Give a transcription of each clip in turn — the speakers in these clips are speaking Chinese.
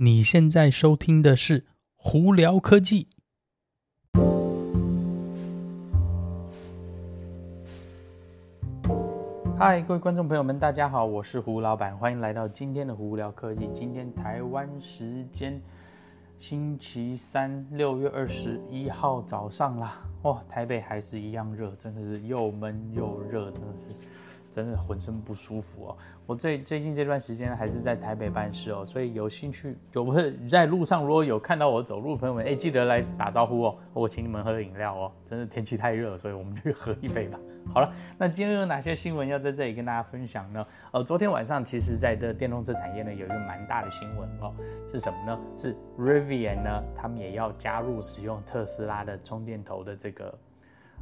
你现在收听的是《胡聊科技》。嗨，各位观众朋友们，大家好，我是胡老板，欢迎来到今天的《胡聊科技》。今天台湾时间星期三，六月二十一号早上啦，哇，台北还是一样热，真的是又闷又热，真的是。真的浑身不舒服哦！我最最近这段时间还是在台北办事哦，所以有兴趣有不是在路上如果有看到我走路的朋友们，哎，记得来打招呼哦，我请你们喝饮料哦。真的天气太热了，所以我们去喝一杯吧。好了，那今天有哪些新闻要在这里跟大家分享呢？呃，昨天晚上其实在这电动车产业呢有一个蛮大的新闻哦，是什么呢？是 Rivian 呢，他们也要加入使用特斯拉的充电头的这个。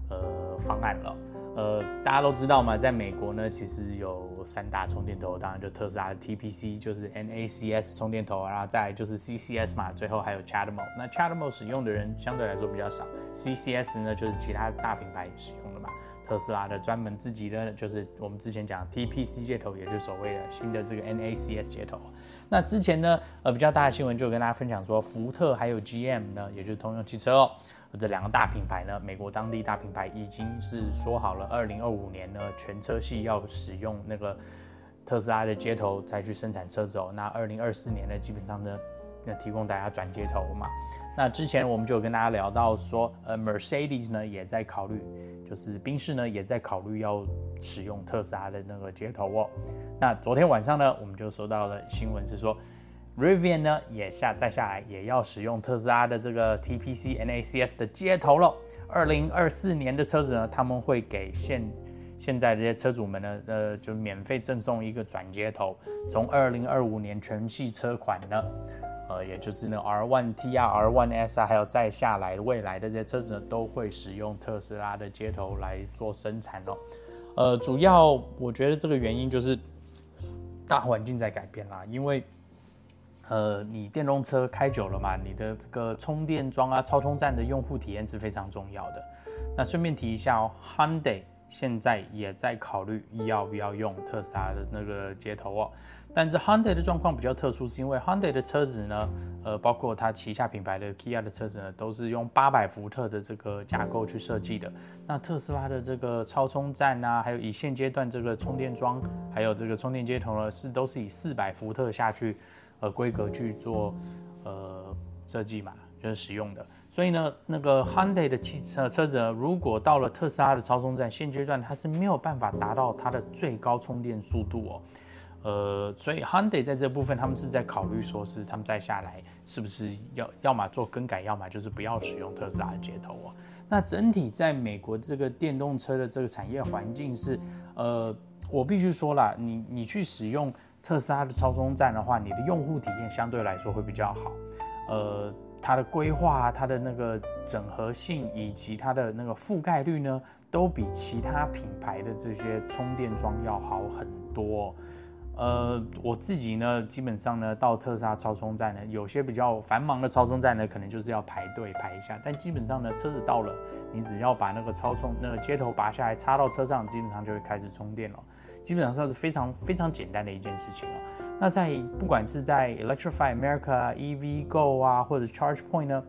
呃，方案了，呃，大家都知道嘛，在美国呢，其实有三大充电头，当然就特斯拉的 TPC，就是 NACS 充电头，然后再就是 CCS 嘛，最后还有 chadmo。那 chadmo 使用的人相对来说比较少，CCS 呢就是其他大品牌使用的嘛，特斯拉的专门自己的就是我们之前讲 TPC 接头，也就是所谓的新的这个 NACS 接头。那之前呢，呃，比较大的新闻就跟大家分享说，福特还有 GM 呢，也就是通用汽车哦。这两个大品牌呢，美国当地大品牌已经是说好了，二零二五年呢，全车系要使用那个特斯拉的接头才去生产车子哦。那二零二四年呢，基本上呢，要提供大家转接头嘛。那之前我们就有跟大家聊到说，呃，Mercedes 呢也在考虑，就是宾士呢也在考虑要使用特斯拉的那个接头哦。那昨天晚上呢，我们就收到了新闻是说。Rivian 呢也下再下来也要使用特斯拉的这个 TPC NACS 的接头了。二零二四年的车子呢，他们会给现现在这些车主们呢，呃，就免费赠送一个转接头。从二零二五年全系车款呢，呃，也就是那 R1T 啊、R1S 啊，还有再下来未来的这些车子呢，都会使用特斯拉的接头来做生产哦。呃，主要我觉得这个原因就是大环境在改变啦，因为。呃，你电动车开久了嘛，你的这个充电桩啊、超充站的用户体验是非常重要的。那顺便提一下哦，Hyundai 现在也在考虑要不要用特斯拉的那个接头哦。但是 Hyundai 的状况比较特殊，是因为 Hyundai 的车子呢，呃，包括它旗下品牌的 Kia 的车子呢，都是用八百伏特的这个架构去设计的。那特斯拉的这个超充站啊，还有以现阶段这个充电桩，还有这个充电接头呢，是都是以四百伏特下去。呃，规格去做呃设计嘛，就是使用的。所以呢，那个 Hyundai 的汽车车子呢，如果到了特斯拉的超充站，现阶段它是没有办法达到它的最高充电速度哦。呃，所以 Hyundai 在这部分，他们是在考虑说是他们再下来是不是要要么做更改，要么就是不要使用特斯拉的接头哦。那整体在美国这个电动车的这个产业环境是，呃，我必须说啦，你你去使用。特斯拉的超充站的话，你的用户体验相对来说会比较好，呃，它的规划、它的那个整合性以及它的那个覆盖率呢，都比其他品牌的这些充电桩要好很多。呃，我自己呢，基本上呢，到特斯拉超充站呢，有些比较繁忙的超充站呢，可能就是要排队排一下，但基本上呢，车子到了，你只要把那个超充那个接头拔下来插到车上，基本上就会开始充电了。基本上是非常非常简单的一件事情哦。那在不管是在 Electrify America、EVgo 啊，或者 ChargePoint 呢，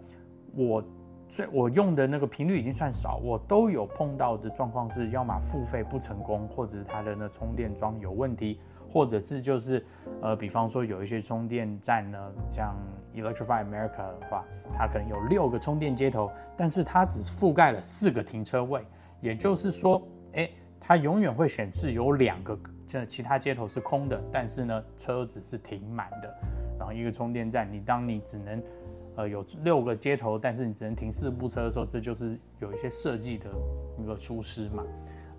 我最我用的那个频率已经算少，我都有碰到的状况是，要么付费不成功，或者是它的那充电桩有问题，或者是就是呃，比方说有一些充电站呢，像 Electrify America 的话，它可能有六个充电接头，但是它只覆盖了四个停车位，也就是说，哎。它永远会显示有两个这其他接头是空的，但是呢，车子是停满的。然后一个充电站，你当你只能呃有六个接头，但是你只能停四部车的时候，这就是有一些设计的那个疏失嘛。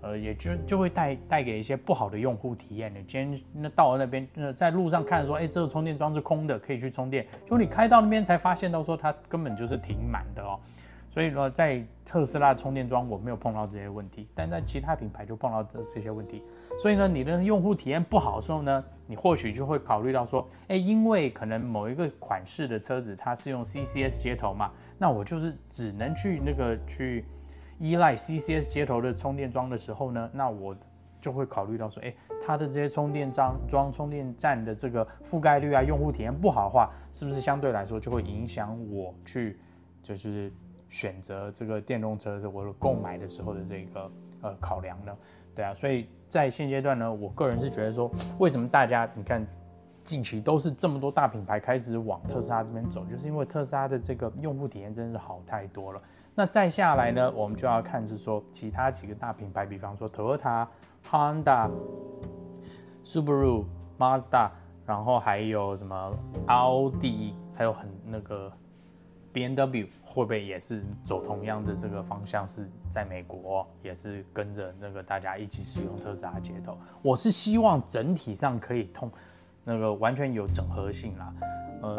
呃，也就就会带带给一些不好的用户体验。你今天那到了那边，那在路上看说，哎，这个充电桩是空的，可以去充电。就你开到那边才发现到说，它根本就是停满的哦。所以说，在特斯拉充电桩我没有碰到这些问题，但在其他品牌就碰到这这些问题。所以呢，你的用户体验不好的时候呢，你或许就会考虑到说，哎，因为可能某一个款式的车子它是用 CCS 接头嘛，那我就是只能去那个去依赖 CCS 接头的充电桩的时候呢，那我就会考虑到说，哎，它的这些充电桩装充电站的这个覆盖率啊，用户体验不好的话，是不是相对来说就会影响我去就是选择这个电动车的我的购买的时候的这个呃考量呢？对啊，所以在现阶段呢，我个人是觉得说，为什么大家你看近期都是这么多大品牌开始往特斯拉这边走，就是因为特斯拉的这个用户体验真的是好太多了。那再下来呢，我们就要看是说其他几个大品牌，比方说 Toyota、Honda、Subaru、Mazda，然后还有什么奥迪，还有很那个 BMW，会不会也是走同样的这个方向？是在美国也是跟着那个大家一起使用特斯拉接头。我是希望整体上可以通那个完全有整合性啦，呃，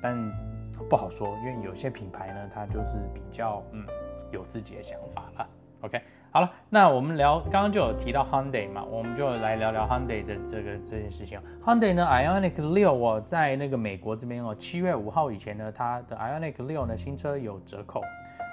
但。不好说，因为有些品牌呢，它就是比较嗯有自己的想法了。OK，好了，那我们聊刚刚就有提到 Hyundai 嘛，我们就来聊聊 Hyundai 的这个这件事情。Hyundai 呢，Ioniq 6哦，在那个美国这边哦，七月五号以前呢，它的 Ioniq 六呢新车有折扣，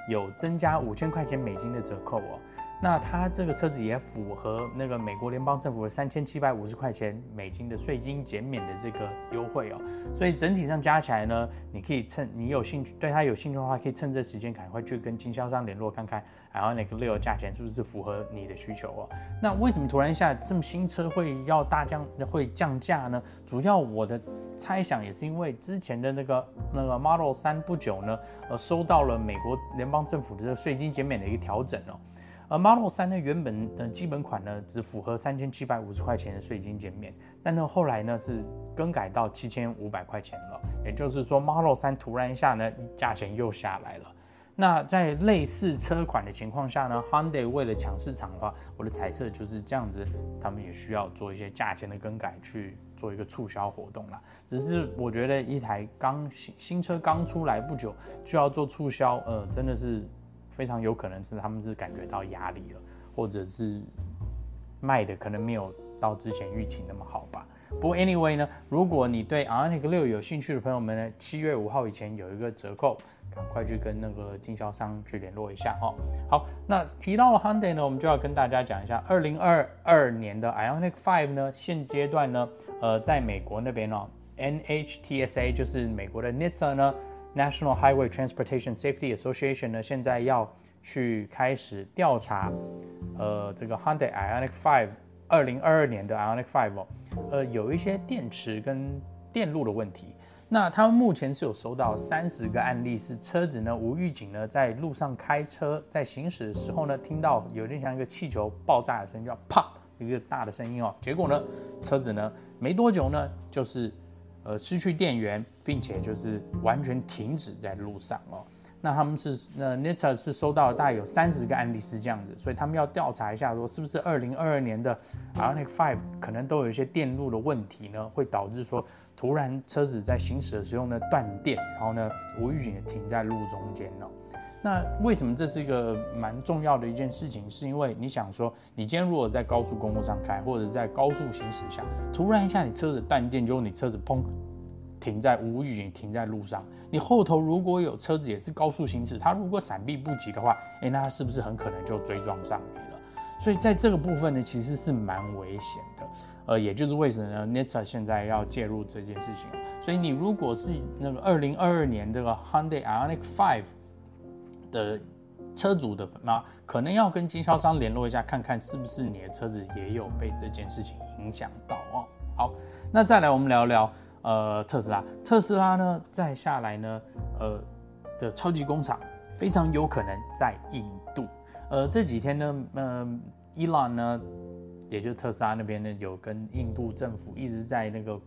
有增加五千块钱美金的折扣哦。那它这个车子也符合那个美国联邦政府的三千七百五十块钱美金的税金减免的这个优惠哦，所以整体上加起来呢，你可以趁你有兴趣对它有兴趣的话，可以趁这时间赶快去跟经销商联络看看，Ioniq 6价钱是不是符合你的需求哦。那为什么突然一下这么新车会要大降会降价呢？主要我的猜想也是因为之前的那个那个 Model 三不久呢，呃，收到了美国联邦政府的这个税金减免的一个调整哦。而 Model 3呢，原本的基本款呢，只符合三千七百五十块钱的税金减免，但呢后来呢是更改到七千五百块钱了，也就是说 Model 3突然一下呢价钱又下来了。那在类似车款的情况下呢，Hyundai 为了抢市场的话，我的猜测就是这样子，他们也需要做一些价钱的更改，去做一个促销活动啦。只是我觉得一台刚新新车刚出来不久就要做促销，呃，真的是。非常有可能是他们是感觉到压力了，或者是卖的可能没有到之前预期那么好吧。不过 anyway 呢，如果你对 Ioniq 6有兴趣的朋友们呢，七月五号以前有一个折扣，赶快去跟那个经销商去联络一下哦。好，那提到了 Hyundai 呢，我们就要跟大家讲一下，二零二二年的 Ioniq 5呢，现阶段呢，呃，在美国那边呢，NHTSA 就是美国的 NHTSA 呢。National Highway Transportation Safety Association 呢，现在要去开始调查，呃，这个 Hyundai Ioniq 5二零二二年的 Ioniq 5哦，呃，有一些电池跟电路的问题。那他们目前是有收到三十个案例，是车子呢无预警呢在路上开车，在行驶的时候呢，听到有点像一个气球爆炸的声音，叫啪一个大的声音哦。结果呢，车子呢没多久呢就是。呃，失去电源，并且就是完全停止在路上哦。那他们是，那 NHTSA 是收到了大概有三十个案例是这样子，所以他们要调查一下，说是不是二零二二年的 Ionic Five 可能都有一些电路的问题呢，会导致说突然车子在行驶的时候呢断电，然后呢无预警的停在路中间哦。那为什么这是一个蛮重要的一件事情？是因为你想说，你今天如果在高速公路上开，或者在高速行驶下，突然一下你车子断电，就你车子砰停在无预警停在路上，你后头如果有车子也是高速行驶，它如果闪避不及的话，诶，那它是不是很可能就追撞上你了？所以在这个部分呢，其实是蛮危险的。呃，也就是为什么呢？NHTSA 现在要介入这件事情。所以你如果是那个二零二二年这个 Hyundai Ioniq 5。的车主的那可能要跟经销商联络一下，看看是不是你的车子也有被这件事情影响到哦。好，那再来我们聊聊呃特斯拉。特斯拉呢，再下来呢，呃的超级工厂非常有可能在印度。呃这几天呢，呃伊朗呢，也就是特斯拉那边呢，有跟印度政府一直在那个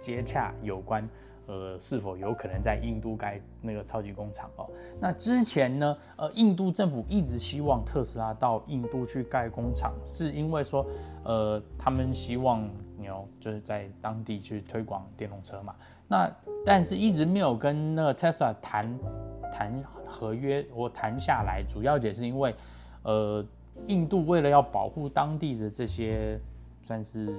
接洽有关。呃，是否有可能在印度盖那个超级工厂哦？那之前呢，呃，印度政府一直希望特斯拉到印度去盖工厂，是因为说，呃，他们希望你要就是在当地去推广电动车嘛。那但是一直没有跟那个 Tesla 谈谈合约或谈下来，主要也是因为，呃，印度为了要保护当地的这些算是。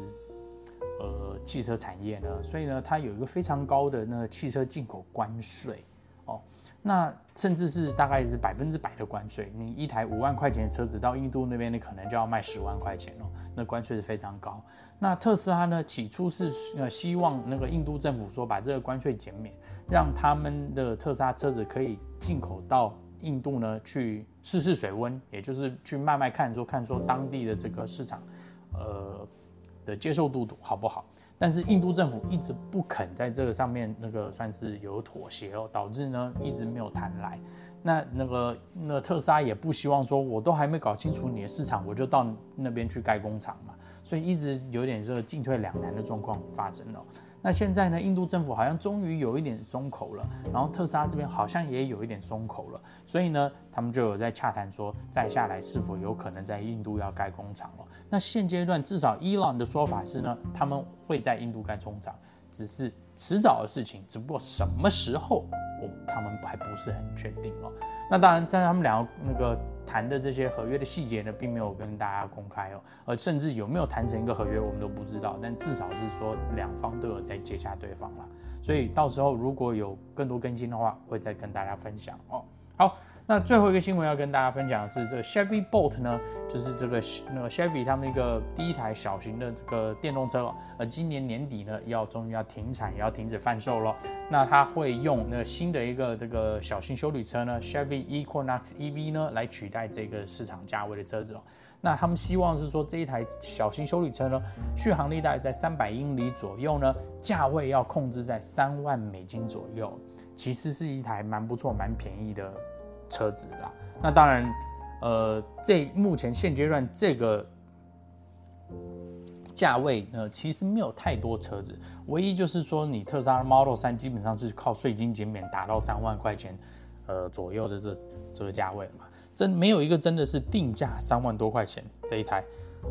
呃，汽车产业呢，所以呢，它有一个非常高的那个汽车进口关税哦。那甚至是大概是百分之百的关税。你一台五万块钱的车子到印度那边，你可能就要卖十万块钱哦，那关税是非常高。那特斯拉呢，起初是呃希望那个印度政府说把这个关税减免，让他们的特斯拉车子可以进口到印度呢去试试水温，也就是去卖卖看，说看说当地的这个市场，呃的接受度好不好。但是印度政府一直不肯在这个上面那个算是有妥协哦，导致呢一直没有谈来。那那个那特斯拉也不希望说，我都还没搞清楚你的市场，我就到那边去盖工厂嘛。所以一直有点这个进退两难的状况发生了。那现在呢，印度政府好像终于有一点松口了，然后特斯拉这边好像也有一点松口了，所以呢，他们就有在洽谈说，再下来是否有可能在印度要盖工厂了。那现阶段至少伊朗的说法是呢，他们会在印度盖工厂，只是迟早的事情，只不过什么时候，哦，他们还不是很确定哦。那当然，在他们两个那个谈的这些合约的细节呢，并没有跟大家公开哦，而甚至有没有谈成一个合约，我们都不知道。但至少是说两方都有在接洽对方了，所以到时候如果有更多更新的话，会再跟大家分享哦。好。那最后一个新闻要跟大家分享的是，这个 Chevy Bolt 呢，就是这个那个 Chevy 他们一个第一台小型的这个电动车，呃，今年年底呢要终于要停产，也要停止贩售了。那它会用那新的一个这个小型修理车呢，Chevy Equinox EV 呢来取代这个市场价位的车子哦。那他们希望是说这一台小型修理车呢，续航力大概在三百英里左右呢，价位要控制在三万美金左右，其实是一台蛮不错、蛮便宜的。车子啦，那当然，呃，这目前现阶段这个价位呢，其实没有太多车子，唯一就是说你特斯拉 Model 3基本上是靠税金减免达到三万块钱，呃左右的这这个价位嘛，真没有一个真的是定价三万多块钱的一台，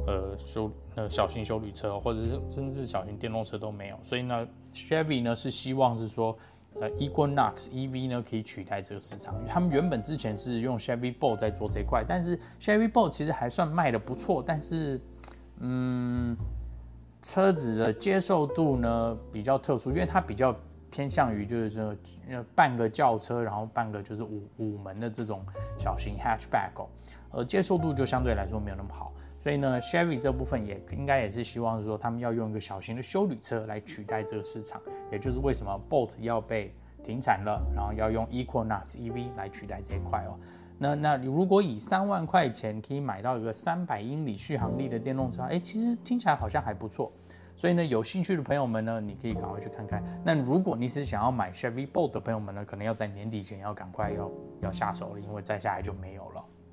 呃修呃小型修旅车，或者是真的是小型电动车都没有，所以呢，Chevy 呢是希望是说。呃，Equinox EV 呢可以取代这个市场，他们原本之前是用 Chevy Bolt 在做这块，但是 Chevy Bolt 其实还算卖的不错，但是，嗯，车子的接受度呢比较特殊，因为它比较偏向于就是说，半个轿车，然后半个就是五五门的这种小型 Hatchback 哦，呃，接受度就相对来说没有那么好。所以呢，Chevy 这部分也应该也是希望是说，他们要用一个小型的休旅车来取代这个市场，也就是为什么 Bolt 要被停产了，然后要用 Equinox EV 来取代这一块哦。那那你如果以三万块钱可以买到一个三百英里续航力的电动车，哎，其实听起来好像还不错。所以呢，有兴趣的朋友们呢，你可以赶快去看看。那如果你是想要买 Chevy Bolt 的朋友们呢，可能要在年底前要赶快要要下手了，因为再下来就没有了。